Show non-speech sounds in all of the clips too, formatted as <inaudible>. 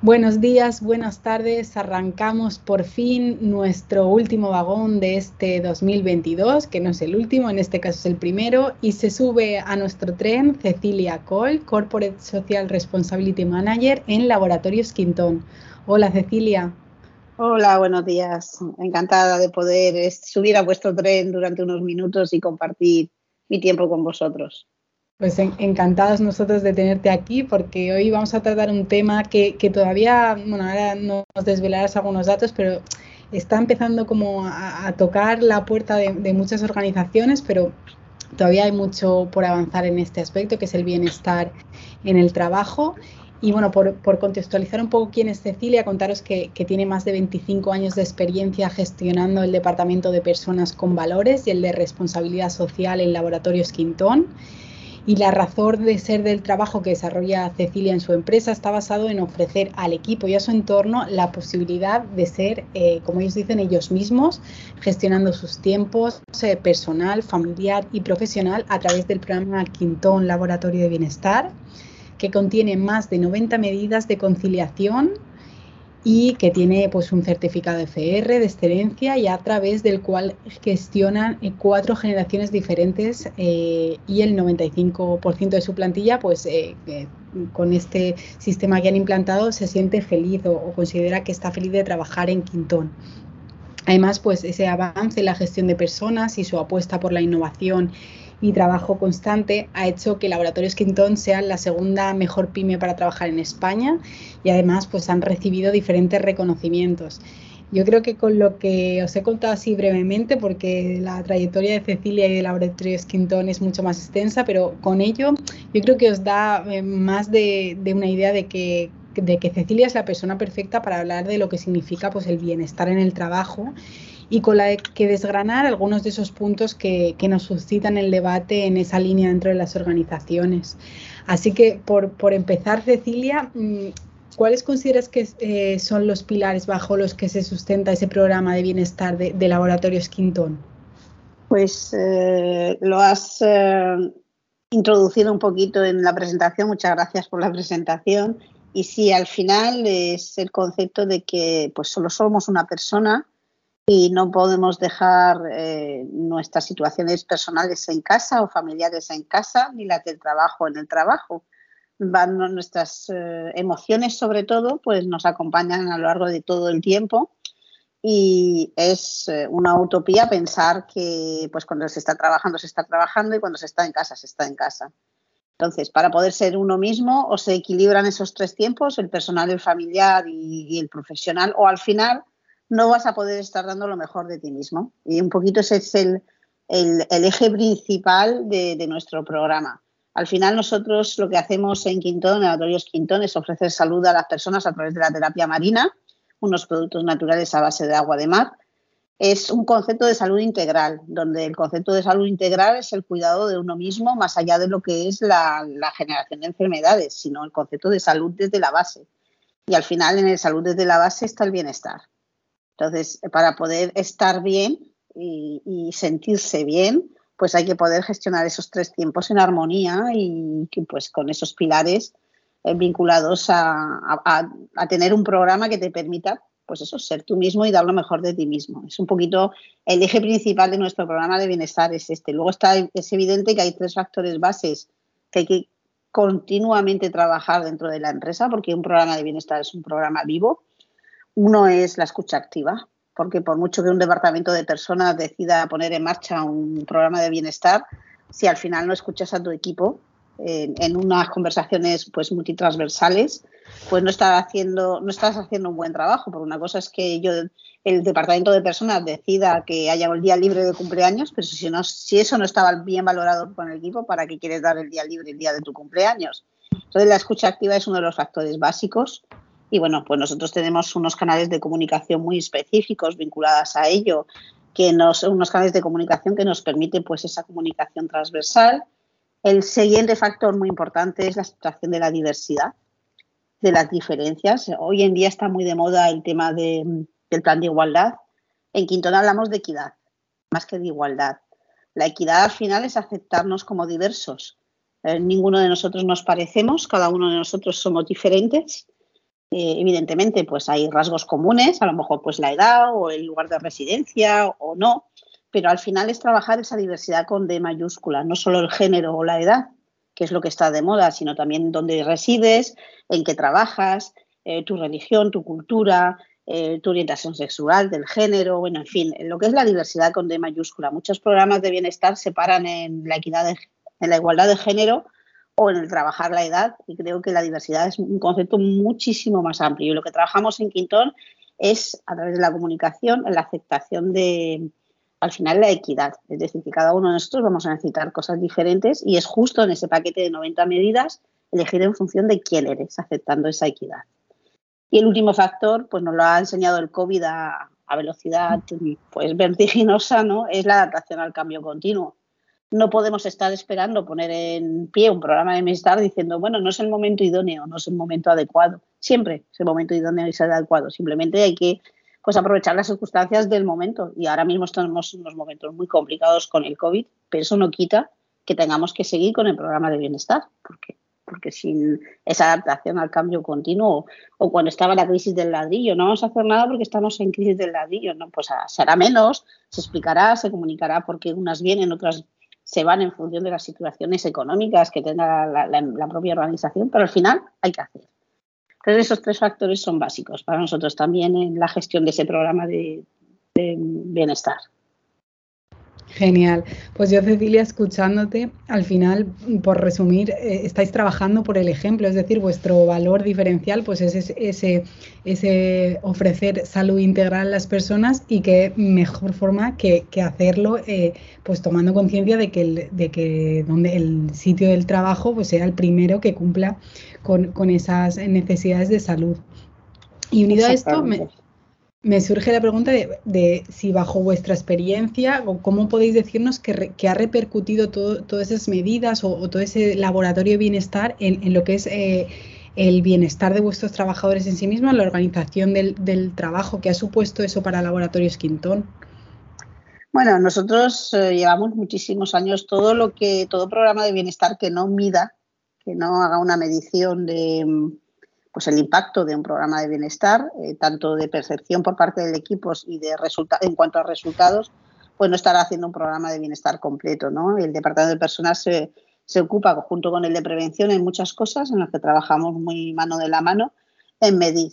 Buenos días, buenas tardes. Arrancamos por fin nuestro último vagón de este 2022, que no es el último, en este caso es el primero, y se sube a nuestro tren Cecilia Cole, Corporate Social Responsibility Manager en Laboratorios Quintón. Hola Cecilia. Hola, buenos días. Encantada de poder subir a vuestro tren durante unos minutos y compartir mi tiempo con vosotros. Pues encantados nosotros de tenerte aquí porque hoy vamos a tratar un tema que, todavía, bueno, ahora nos desvelarás algunos datos, pero está empezando como a, tocar la puerta de, muchas organizaciones, pero todavía hay mucho por avanzar en este aspecto, que es el bienestar en el trabajo. Y bueno, por, contextualizar un poco quién es Cecilia, contaros que, que, tiene más de 25 años de experiencia gestionando el Departamento de Personas con Valores y el de Responsabilidad Social en Laboratorios Quintón y la razón de ser del trabajo que desarrolla Cecilia en su empresa está basado en ofrecer al equipo y a su entorno la posibilidad de ser, eh, como ellos dicen, ellos mismos, gestionando sus tiempos eh, personal, familiar y profesional a través del programa Quintón Laboratorio de Bienestar, que contiene más de 90 medidas de conciliación y que tiene pues un certificado FR de excelencia y a través del cual gestionan eh, cuatro generaciones diferentes eh, y el 95% de su plantilla pues eh, con este sistema que han implantado se siente feliz o, o, considera que está feliz de trabajar en Quintón. Además pues ese avance en la gestión de personas y su apuesta por la innovación y trabajo constante ha hecho que Laboratorios Quintón sea la segunda mejor pyme para trabajar en España y además pues han recibido diferentes reconocimientos. Yo creo que con lo que os he contado así brevemente, porque la trayectoria de Cecilia y de Laboratorios Quintón es mucho más extensa, pero con ello yo creo que os da eh, más de, de una idea de que de que Cecilia es la persona perfecta para hablar de lo que significa pues el bienestar en el trabajo y con la que desgranar algunos de esos puntos que, nos suscitan el debate en esa línea dentro de las organizaciones. Así que, por, empezar, Cecilia, mm, ¿cuáles consideras que eh, son los pilares bajo los que se sustenta ese programa de bienestar de, de Laboratorios Quintón? Pues eh, lo has eh, introducido un poquito en la presentación, muchas gracias por la presentación. Y sí, al final es el concepto de que pues solo somos una persona y no podemos dejar eh, nuestras situaciones personales en casa o familiares en casa, ni las del trabajo en el trabajo. Van nuestras eh, emociones, sobre todo, pues nos acompañan a lo largo de todo el tiempo y es eh, una utopía pensar que pues cuando se está trabajando se está trabajando y cuando se está en casa se está en casa. Entonces, para poder ser uno mismo, o se equilibran esos tres tiempos, el personal, el familiar y el profesional, o al final no vas a poder estar dando lo mejor de ti mismo. Y un poquito ese es el, eje principal de, nuestro programa. Al final nosotros lo que hacemos en Quintón, en Laboratorios Quintón, es ofrecer salud a las personas a través de la terapia marina, unos productos naturales a base de agua de mar. Es un concepto de salud integral, donde el concepto de salud integral es el cuidado de uno mismo más allá de lo que es la, la generación de enfermedades, sino el concepto de salud desde la base. Y al final en el salud desde la base está el bienestar. Entonces, para poder estar bien y, sentirse bien, pues hay que poder gestionar esos tres tiempos en armonía y pues con esos pilares eh, vinculados a, tener un programa que te permita pues eso, ser tú mismo y dar lo mejor de ti mismo. Es un poquito el eje principal de nuestro programa de bienestar es este. Luego está, es evidente que hay tres factores bases que hay que continuamente trabajar dentro de la empresa porque un programa de bienestar es un programa vivo uno es la escucha activa, porque por mucho que un departamento de personas decida poner en marcha un programa de bienestar, si al final no escuchas a tu equipo en, unas conversaciones pues multitransversales, pues no estás haciendo no estás haciendo un buen trabajo. Porque una cosa es que yo el departamento de personas decida que haya un día libre de cumpleaños, pero si si eso no estaba bien valorado con el equipo, ¿para qué quieres dar el día libre el día de tu cumpleaños? Entonces la escucha activa es uno de los factores básicos y bueno, pues nosotros tenemos unos canales de comunicación muy específicos vinculados a ello, que nos, unos canales de comunicación que nos permiten pues esa comunicación transversal. El siguiente factor muy importante es la aceptación de la diversidad, de las diferencias. Hoy en día está muy de moda el tema de, del plan de igualdad. En Quintón hablamos de equidad, más que de igualdad. La equidad al final es aceptarnos como diversos. Eh, ninguno de nosotros nos parecemos, cada uno de nosotros somos diferentes eh, evidentemente, pues hay rasgos comunes, a lo mejor pues la edad o el lugar de residencia o no, pero al final es trabajar esa diversidad con D mayúscula, no solo el género o la edad, que es lo que está de moda, sino también dónde resides, en qué trabajas, eh, tu religión, tu cultura, eh, tu orientación sexual, del género, bueno, en fin, lo que es la diversidad con D mayúscula. Muchos programas de bienestar se paran en la equidad, en la igualdad de género o en el trabajar la edad. Y creo que la diversidad es un concepto muchísimo más amplio. Y lo que trabajamos en Quintón es, a través de la comunicación, la aceptación de, al final, la equidad. Es decir, que cada uno de nosotros vamos a necesitar cosas diferentes y es justo en ese paquete de 90 medidas elegir en función de quién eres, aceptando esa equidad. Y el último factor, pues nos lo ha enseñado el COVID a, a velocidad pues vertiginosa, ¿no? Es la adaptación al cambio continuo no podemos estar esperando poner en pie un programa de bienestar diciendo, bueno, no es el momento idóneo, no es el momento adecuado. Siempre es el momento idóneo y es el adecuado. Simplemente hay que pues, aprovechar las circunstancias del momento. Y ahora mismo estamos en unos momentos muy complicados con el COVID, pero eso no quita que tengamos que seguir con el programa de bienestar, porque, porque sin esa adaptación al cambio continuo o cuando estaba la crisis del ladrillo, no vamos a hacer nada porque estamos en crisis del ladrillo, no, pues se hará menos, se explicará, se comunicará porque unas vienen, otras se van en función de las situaciones económicas que tenga la, propia organización, pero al final hay que hacer. Entonces esos tres factores son básicos para nosotros también en la gestión de ese programa de bienestar. Genial. Pues yo, Cecilia, escuchándote, al final, por resumir, eh, estáis trabajando por el ejemplo, es decir, vuestro valor diferencial pues es ese, ese, ofrecer salud integral a las personas y qué mejor forma que, hacerlo eh, pues tomando conciencia de que, el, donde el sitio del trabajo pues sea el primero que cumpla con, con esas necesidades de salud. Y unido a esto, me, me surge la pregunta de, si bajo vuestra experiencia, cómo podéis decirnos que, ha repercutido todas esas medidas o, todo ese laboratorio de bienestar en, lo que es eh, el bienestar de vuestros trabajadores en sí mismos, la organización del, trabajo, que ha supuesto eso para Laboratorios Quintón. Bueno, nosotros eh, llevamos muchísimos años todo lo que, todo programa de bienestar que no mida, que no haga una medición de pues el impacto de un programa de bienestar, eh, tanto de percepción por parte del equipo y de en cuanto a resultados, pues no estará haciendo un programa de bienestar completo. ¿no? El departamento de personal se, se ocupa, junto con el de prevención, en muchas cosas en las que trabajamos muy mano de la mano, en medir,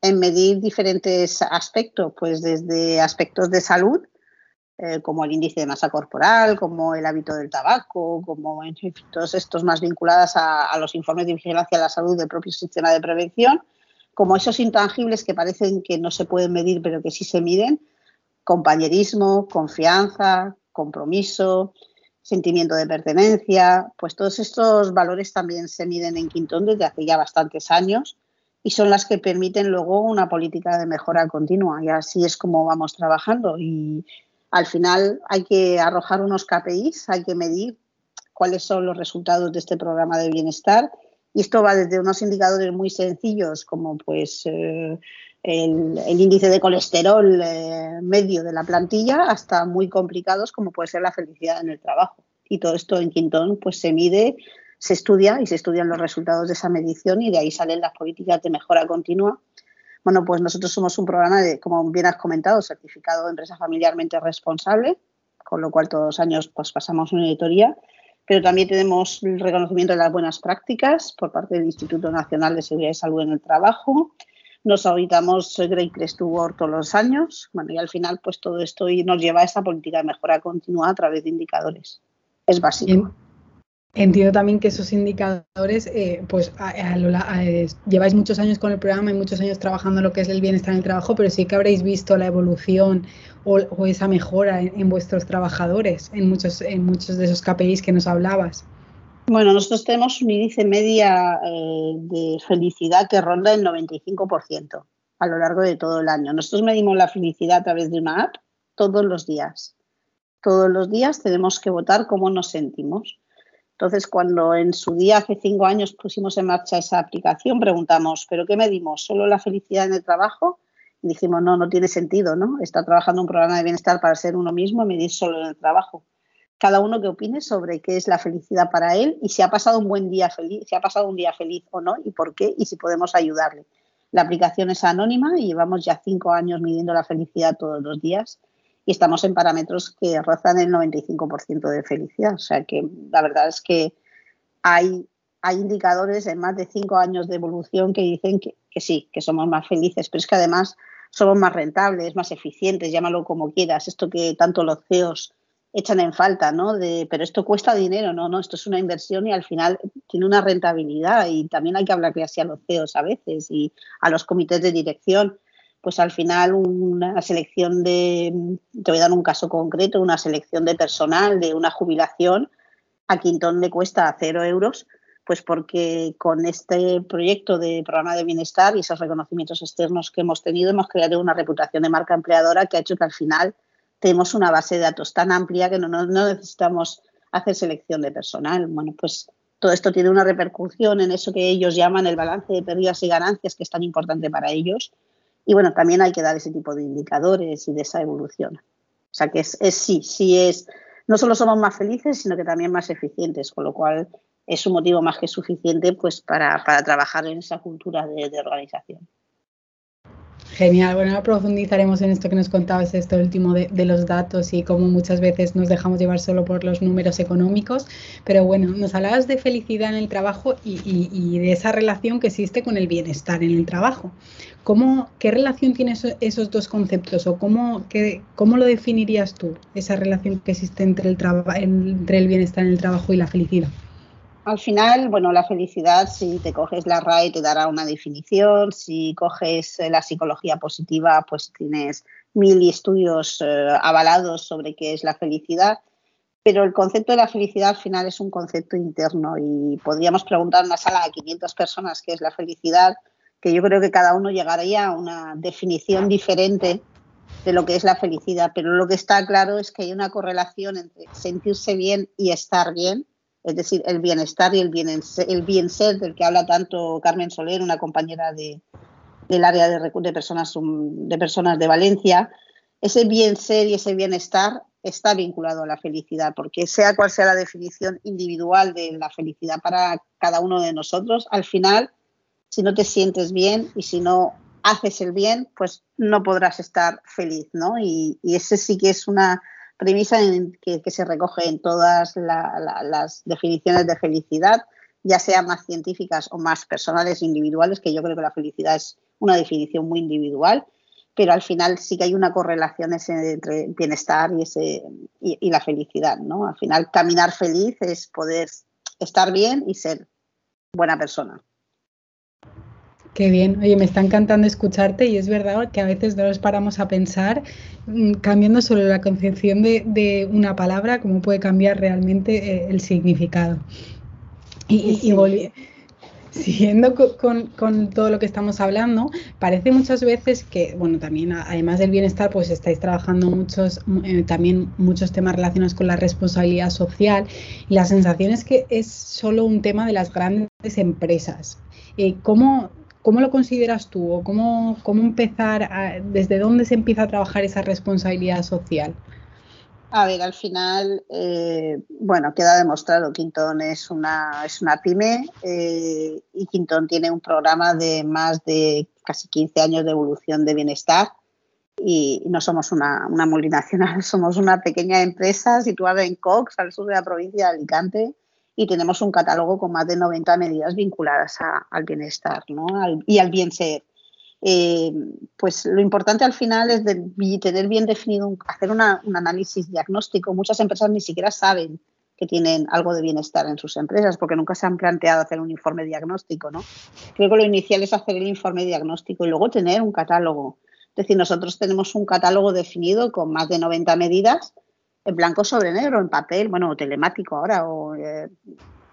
en medir diferentes aspectos, pues desde aspectos de salud, eh, como el índice de masa corporal, como el hábito del tabaco, como en todos estos más vinculados a, los informes de vigilancia de la salud del propio sistema de prevención, como esos intangibles que parecen que no se pueden medir pero que sí se miden, compañerismo, confianza, compromiso, sentimiento de pertenencia, pues todos estos valores también se miden en Quintón desde hace ya bastantes años y son las que permiten luego una política de mejora continua. Y así es como vamos trabajando. Y, al final hay que arrojar unos KPIs, hay que medir cuáles son los resultados de este programa de bienestar. Y esto va desde unos indicadores muy sencillos como pues eh, el, índice de colesterol eh, medio de la plantilla hasta muy complicados como puede ser la felicidad en el trabajo. Y todo esto en Quintón pues se mide, se estudia y se estudian los resultados de esa medición y de ahí salen las políticas de mejora continua bueno, pues nosotros somos un programa de, como bien has comentado, certificado de empresa familiarmente responsable, con lo cual todos los años pues, pasamos una auditoría, pero también tenemos el reconocimiento de las buenas prácticas por parte del Instituto Nacional de Seguridad y Salud en el Trabajo. Nos auditamos Great to Work todos los años. Bueno, y al final, pues todo esto nos lleva a esa política de mejora continua a través de indicadores. Es básico. Entiendo también que esos indicadores, eh, pues lleváis muchos años con el programa y muchos años trabajando en lo que es el bienestar en el trabajo, pero sí que habréis visto la evolución o, esa mejora en, vuestros trabajadores, en muchos, en muchos de esos KPIs que nos hablabas. Bueno, nosotros tenemos un índice media eh, de felicidad que ronda el 95% a lo largo de todo el año. Nosotros medimos la felicidad a través de una app todos los días. Todos los días tenemos que votar cómo nos sentimos. Entonces, cuando en su día, hace cinco años, pusimos en marcha esa aplicación, preguntamos, ¿pero qué medimos? ¿Solo la felicidad en el trabajo? Y dijimos, no, no tiene sentido, ¿no? Está trabajando un programa de bienestar para ser uno mismo y medir solo en el trabajo. Cada uno que opine sobre qué es la felicidad para él y si ha pasado un buen día feliz, si ha pasado un día feliz o no y por qué y si podemos ayudarle. La aplicación es anónima y llevamos ya cinco años midiendo la felicidad todos los días y estamos en parámetros que rozan el 95% de felicidad. O sea que la verdad es que hay, hay indicadores en más de cinco años de evolución que dicen que, que sí, que somos más felices, pero es que además somos más rentables, más eficientes, llámalo como quieras, esto que tanto los CEOs echan en falta, ¿no? De, pero esto cuesta dinero, no, no, esto es una inversión y al final tiene una rentabilidad y también hay que hablarle así a los CEOs a veces y a los comités de dirección pues al final una selección de, te voy a dar un caso concreto, una selección de personal de una jubilación, a Quintón le cuesta cero euros, pues porque con este proyecto de programa de bienestar y esos reconocimientos externos que hemos tenido, hemos creado una reputación de marca empleadora que ha hecho que al final tenemos una base de datos tan amplia que no, no necesitamos hacer selección de personal. Bueno, pues todo esto tiene una repercusión en eso que ellos llaman el balance de pérdidas y ganancias, que es tan importante para ellos y bueno, también hay que dar ese tipo de indicadores y de esa evolución. O sea que es, sí, sí es, no solo somos más felices, sino que también más eficientes, con lo cual es un motivo más que suficiente pues para, trabajar en esa cultura de organización. Genial, bueno, ahora profundizaremos en esto que nos contabas, esto último de, los datos y cómo muchas veces nos dejamos llevar solo por los números económicos, pero bueno, nos hablabas de felicidad en el trabajo y, de esa relación que existe con el bienestar en el trabajo. ¿Cómo, ¿Qué relación tienen esos dos conceptos o cómo, cómo lo definirías tú, esa relación que existe entre el, entre el bienestar en el trabajo y la felicidad? Al final, bueno, la felicidad, si te coges la RAE, te dará una definición. Si coges eh, la psicología positiva, pues tienes mil estudios eh, avalados sobre qué es la felicidad. Pero el concepto de la felicidad al final es un concepto interno y podríamos preguntar en una sala a 500 personas qué es la felicidad, que yo creo que cada uno llegaría a una definición diferente de lo que es la felicidad. Pero lo que está claro es que hay una correlación entre sentirse bien y estar bien es decir, el bienestar y el bien, el bien ser del que habla tanto Carmen Soler, una compañera de, del área de, de, personas, de personas de Valencia, ese bien ser y ese bienestar está vinculado a la felicidad, porque sea cual sea la definición individual de la felicidad para cada uno de nosotros, al final, si no te sientes bien y si no haces el bien, pues no podrás estar feliz, ¿no? Y ese sí que es una premisa en que, se recoge en todas las definiciones de felicidad, ya sean más científicas o más personales individuales, que yo creo que la felicidad es una definición muy individual, pero al final sí que hay una correlación entre bienestar y, y, la felicidad, ¿no? Al final caminar feliz es poder estar bien y ser buena persona. Qué bien, oye, me está encantando escucharte y es verdad que a veces no nos paramos a pensar, mm, cambiando solo la concepción de, una palabra, cómo puede cambiar realmente eh, el significado. Y, siguiendo con, todo lo que estamos hablando, parece muchas veces que, bueno, también además del bienestar, pues estáis trabajando muchos, eh, también muchos temas relacionados con la responsabilidad social y la sensación es que es solo un tema de las grandes empresas. Eh, ¿Cómo ¿Cómo lo consideras tú o cómo, cómo empezar, desde dónde se empieza a trabajar esa responsabilidad social? A ver, al final, eh, bueno, queda demostrado, Quintón es una, es una pyme eh, y Quintón tiene un programa de más de casi 15 años de evolución de bienestar y no somos una, una multinacional, <laughs> somos una pequeña empresa situada en Cox, al sur de la provincia de Alicante, y tenemos un catálogo con más de 90 medidas vinculadas al bienestar y al bien ser. Eh, pues lo importante al final es tener bien definido, hacer un análisis diagnóstico. Muchas empresas ni siquiera saben que tienen algo de bienestar en sus empresas porque nunca se han planteado hacer un informe diagnóstico. ¿no? Creo que lo inicial es hacer el informe diagnóstico y luego tener un catálogo. Es decir, nosotros tenemos un catálogo definido con más de 90 medidas en blanco sobre negro, en papel, bueno, telemático ahora, o, eh,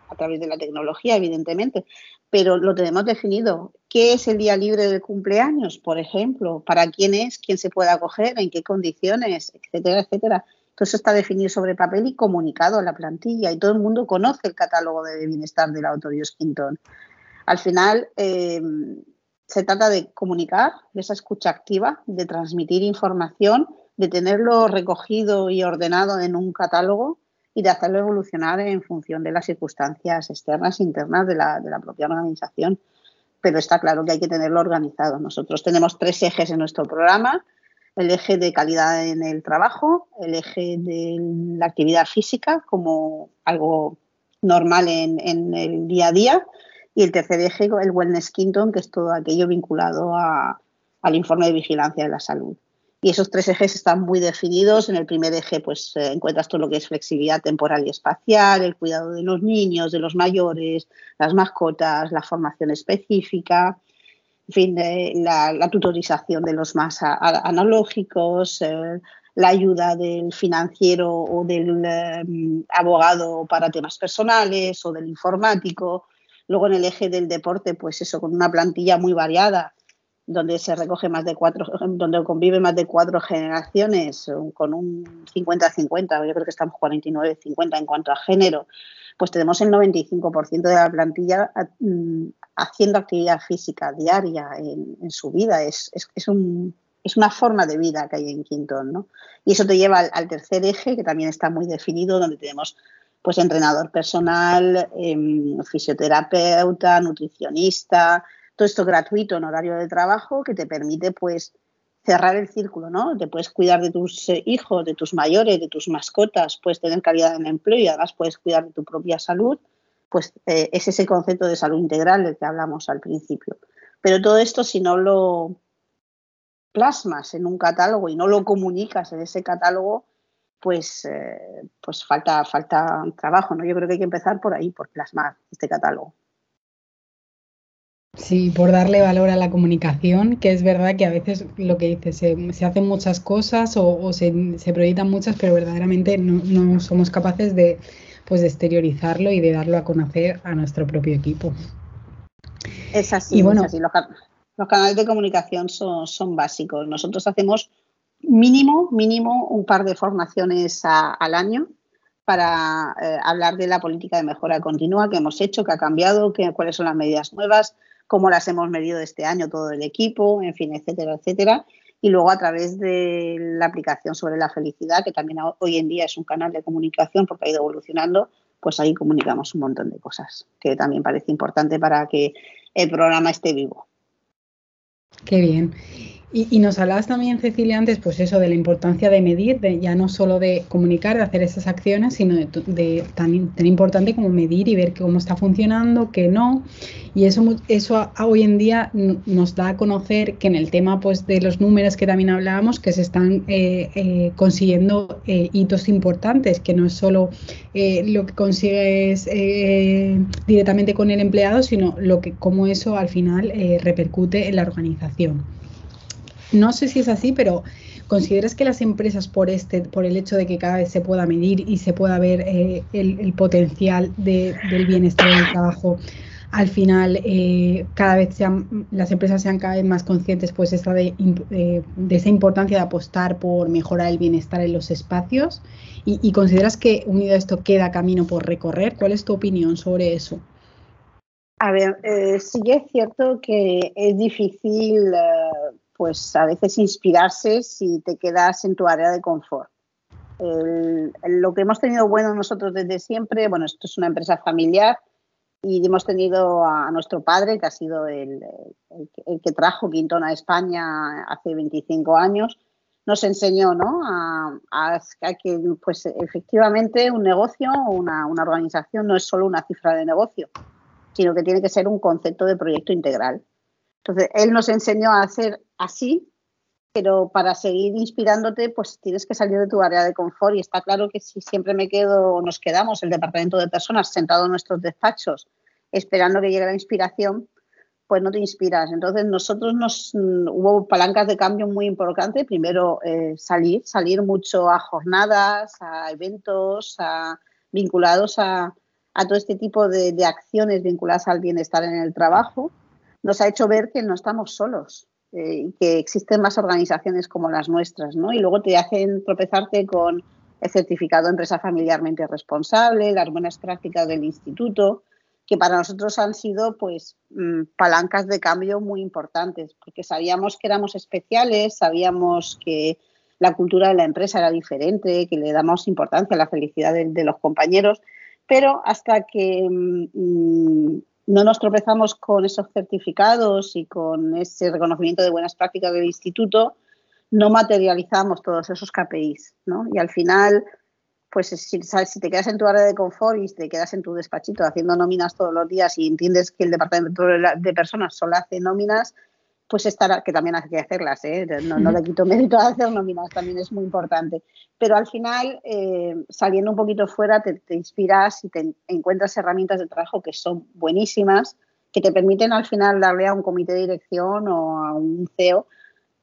a través de la tecnología, evidentemente, pero lo tenemos definido. ¿Qué es el día libre del cumpleaños, por ejemplo? ¿Para quién es? ¿Quién se puede acoger? ¿En qué condiciones? Etcétera, etcétera. Todo eso está definido sobre papel y comunicado a la plantilla y todo el mundo conoce el catálogo de bienestar del autor Quintón. Al final, eh, se trata de comunicar, de esa escucha activa, de transmitir información, de tenerlo recogido y ordenado en un catálogo y de hacerlo evolucionar en función de las circunstancias externas e internas de la, propia organización. Pero está claro que hay que tenerlo organizado. Nosotros tenemos tres ejes en nuestro programa. El eje de calidad en el trabajo, el eje de la actividad física como algo normal en, en el día a día y el tercer eje, el Wellness Quinton, que es todo aquello vinculado al informe de vigilancia de la salud. Y esos tres ejes están muy definidos. En el primer eje, pues eh, encuentras todo lo que es flexibilidad temporal y espacial, el cuidado de los niños, de los mayores, las mascotas, la formación específica, en fin, eh, la, tutorización de los más analógicos, eh, la ayuda del financiero o del abogado para temas personales o del informático, Luego en el eje del deporte, pues eso, con una plantilla muy variada, donde se recoge más de cuatro, <laughs> donde convive más de cuatro generaciones, con un 50-50, yo creo que estamos 49-50 en cuanto a género, pues tenemos el 95% de la plantilla mm, haciendo actividad física diaria en, su vida. Es, es, un, es, una forma de vida que hay en Quintón, ¿no? Y eso te lleva al tercer eje, que también está muy definido, donde tenemos pues entrenador personal, em, fisioterapeuta, nutricionista, todo esto gratuito en horario de trabajo que te permite pues cerrar el círculo, ¿no? Te puedes cuidar de tus eh, hijos, de tus mayores, de tus mascotas, puedes tener calidad en el empleo y además puedes cuidar de tu propia salud, pues eh, es ese concepto de salud integral del que hablamos al principio. Pero todo esto si no lo plasmas en un catálogo y no lo comunicas en ese catálogo, pues, eh, pues falta, falta trabajo, ¿no? Yo creo que hay que empezar por ahí, por plasmar este catálogo. Sí, por darle valor a la comunicación, que es verdad que a veces lo que dices, se, hacen muchas cosas o, se, proyectan muchas, pero verdaderamente no, somos capaces de, pues, de exteriorizarlo y de darlo a conocer a nuestro propio equipo. Es así, y bueno, Los, canales de comunicación son, son básicos. Nosotros hacemos mínimo, mínimo un par de formaciones al año para eh, hablar de la política de mejora continua que hemos hecho, que ha cambiado, que, cuáles son las medidas nuevas, cómo las hemos medido este año todo el equipo, en fin, etcétera, etcétera. Y luego a través de la aplicación sobre la felicidad, que también hoy en día es un canal de comunicación porque ha ido evolucionando, pues ahí comunicamos un montón de cosas, que también parece importante para que el programa esté vivo. Qué bien. Y, nos hablabas también, Cecilia, antes, pues eso, de la importancia de medir, de ya no solo de comunicar, de hacer esas acciones, sino de, tan, tan, importante como medir y ver cómo está funcionando, qué no. Y eso, eso hoy en día nos da a conocer que en el tema pues, de los números que también hablábamos, que se están eh, eh, consiguiendo eh, hitos importantes, que no es solo lo que consigues directamente con el empleado, sino lo que, cómo eso al final repercute en la organización. No sé si es así, pero ¿consideras que las empresas por este, por el hecho de que cada vez se pueda medir y se pueda ver eh, el, potencial del bienestar del trabajo, al final eh, cada vez sean, las empresas sean cada vez más conscientes pues esta de, esa importancia de apostar por mejorar el bienestar en los espacios? ¿Y, consideras que unido a esto queda camino por recorrer? ¿Cuál es tu opinión sobre eso? A ver, eh, sí es cierto que es difícil pues a veces inspirarse si te quedas en tu área de confort. lo que hemos tenido bueno nosotros desde siempre, bueno, esto es una empresa familiar y hemos tenido a nuestro padre, que ha sido el, que trajo Quintón a España hace 25 años, nos enseñó ¿no? a, que pues, efectivamente un negocio o una, una organización no es solo una cifra de negocio, sino que tiene que ser un concepto de proyecto integral. Entonces, él nos enseñó a hacer así, pero para seguir inspirándote, pues tienes que salir de tu área de confort y está claro que si siempre me quedo o nos quedamos, el departamento de personas, sentado en nuestros despachos, esperando que llegue la inspiración, pues no te inspiras. Entonces nosotros nos mm, hubo palancas de cambio muy importantes. Primero eh, salir, salir mucho a jornadas, a eventos, a, vinculados a, a todo este tipo de, acciones vinculadas al bienestar en el trabajo, nos ha hecho ver que no estamos solos eh, y que existen más organizaciones como las nuestras, ¿no? Y luego te hacen tropezarte con el certificado de empresa familiarmente responsable, las buenas prácticas del instituto, que para nosotros han sido pues mm, palancas de cambio muy importantes, porque sabíamos que éramos especiales, sabíamos que la cultura de la empresa era diferente, que le damos importancia a la felicidad de, los compañeros, pero hasta que mm, no nos tropezamos con esos certificados y con ese reconocimiento de buenas prácticas del instituto, no materializamos todos esos KPIs, ¿no? Y al final pues si, si te quedas en tu área de confort y te quedas en tu despachito haciendo nóminas todos los días y entiendes que el departamento de personas solo hace nóminas, pues estará, que también hay que hacerlas, ¿eh? no, le quito mérito a hacer nóminas, también es muy importante. Pero al final, eh, saliendo un poquito fuera, te, inspiras y te encuentras herramientas de trabajo que son buenísimas, que te permiten al final darle a un comité de dirección o a un CEO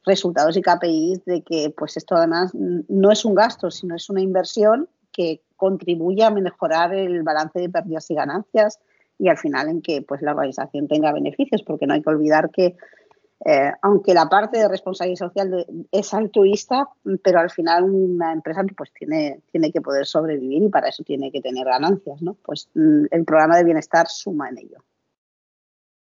resultados y KPIs de que pues esto además no es un gasto, sino es una inversión que contribuye a mejorar el balance de pérdidas y ganancias y al final en que pues la organización tenga beneficios, porque no hay que olvidar que eh, aunque la parte de responsabilidad social es altruista, pero al final una empresa pues tiene, tiene que poder sobrevivir y para eso tiene que tener ganancias, ¿no? Pues mm, el programa de bienestar suma en ello.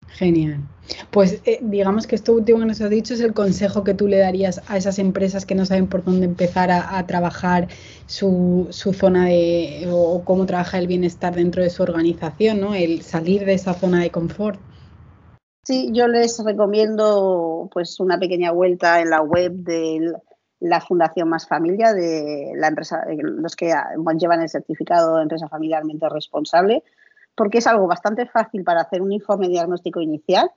Genial. Pues eh, digamos que esto último que nos has dicho es el consejo que tú le darías a esas empresas que no saben por dónde empezar a, trabajar su, zona de o cómo trabaja el bienestar dentro de su organización, ¿no? El salir de esa zona de confort. Sí, yo les recomiendo pues una pequeña vuelta en la web de la Fundación Más Familia de la empresa, eh, los que llevan el certificado de empresa familiarmente responsable porque es algo bastante fácil para hacer un informe diagnóstico inicial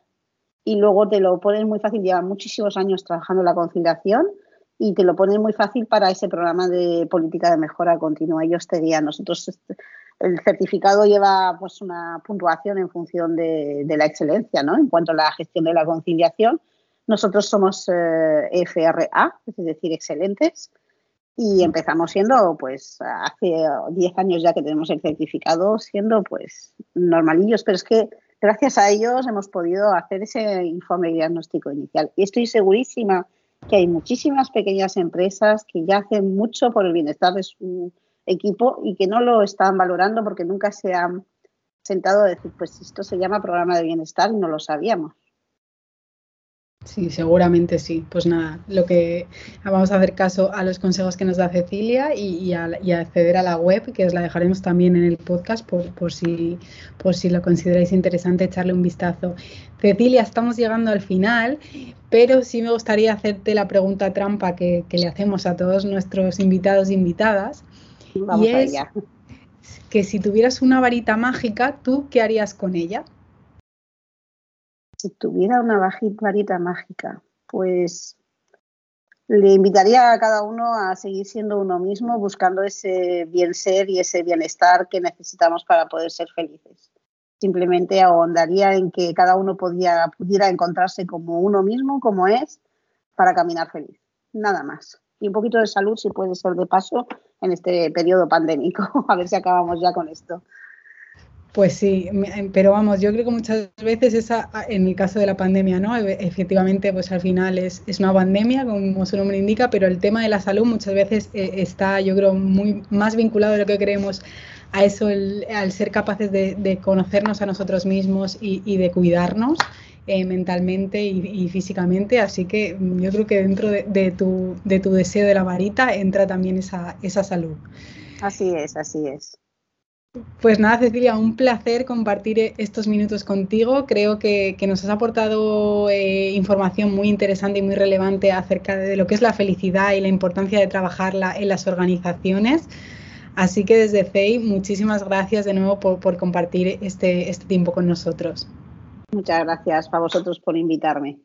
y luego te lo ponen muy fácil, llevan muchísimos años trabajando la conciliación y te lo ponen muy fácil para ese programa de política de mejora continua. Ellos te dirían, nosotros este, el certificado lleva pues una puntuación en función de, la excelencia, ¿no? En cuanto a la gestión de la conciliación, nosotros somos eh, FRA, es decir, excelentes, y empezamos siendo, pues, hace 10 años ya que tenemos el certificado, siendo, pues, normalillos, pero es que gracias a ellos hemos podido hacer ese informe diagnóstico inicial. Y estoy segurísima que hay muchísimas pequeñas empresas que ya hacen mucho por el bienestar de su equipo y que no lo están valorando porque nunca se han sentado a decir, pues esto se llama programa de bienestar y no lo sabíamos. Sí, seguramente sí. Pues nada, lo que vamos a hacer caso a los consejos que nos da Cecilia y, a, acceder a la web, que os la dejaremos también en el podcast por, si, por si lo consideráis interesante echarle un vistazo. Cecilia, estamos llegando al final, pero sí me gustaría hacerte la pregunta trampa que, le hacemos a todos nuestros invitados e invitadas. Y es que si tuvieras una varita mágica, ¿tú qué harías con ella? si tuviera una varita mágica, pues le invitaría a cada uno a seguir siendo uno mismo, buscando ese bien ser y ese bienestar que necesitamos para poder ser felices. Simplemente ahondaría en que cada uno pudiera encontrarse como uno mismo, como es, para caminar feliz. Nada más. Y un poquito de salud, si puede ser de paso, en este periodo pandémico. <laughs> a ver si acabamos ya con esto. Pues sí, pero vamos, yo creo que muchas veces esa, en el caso de la pandemia, ¿no? Efectivamente, pues al final es, es una pandemia, como su nombre indica, pero el tema de la salud muchas veces eh, está, yo creo, muy más vinculado de lo que creemos a eso, al ser capaces de, conocernos a nosotros mismos y, de cuidarnos eh, mentalmente y, físicamente. Así que yo creo que dentro de, tu, de tu deseo de la varita entra también esa, esa salud. Así es, así es. Pues nada, Cecilia, un placer compartir e-, estos minutos contigo. Creo que, nos has aportado eh, información muy interesante y muy relevante acerca de lo que es la felicidad y la importancia de trabajarla en las organizaciones. Así que desde FEI, muchísimas gracias de nuevo por, compartir este, este, tiempo con nosotros. Muchas gracias a vosotros por invitarme.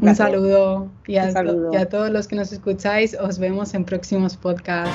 Un saludo, y a, y a todos los que nos escucháis, os vemos en próximos podcasts.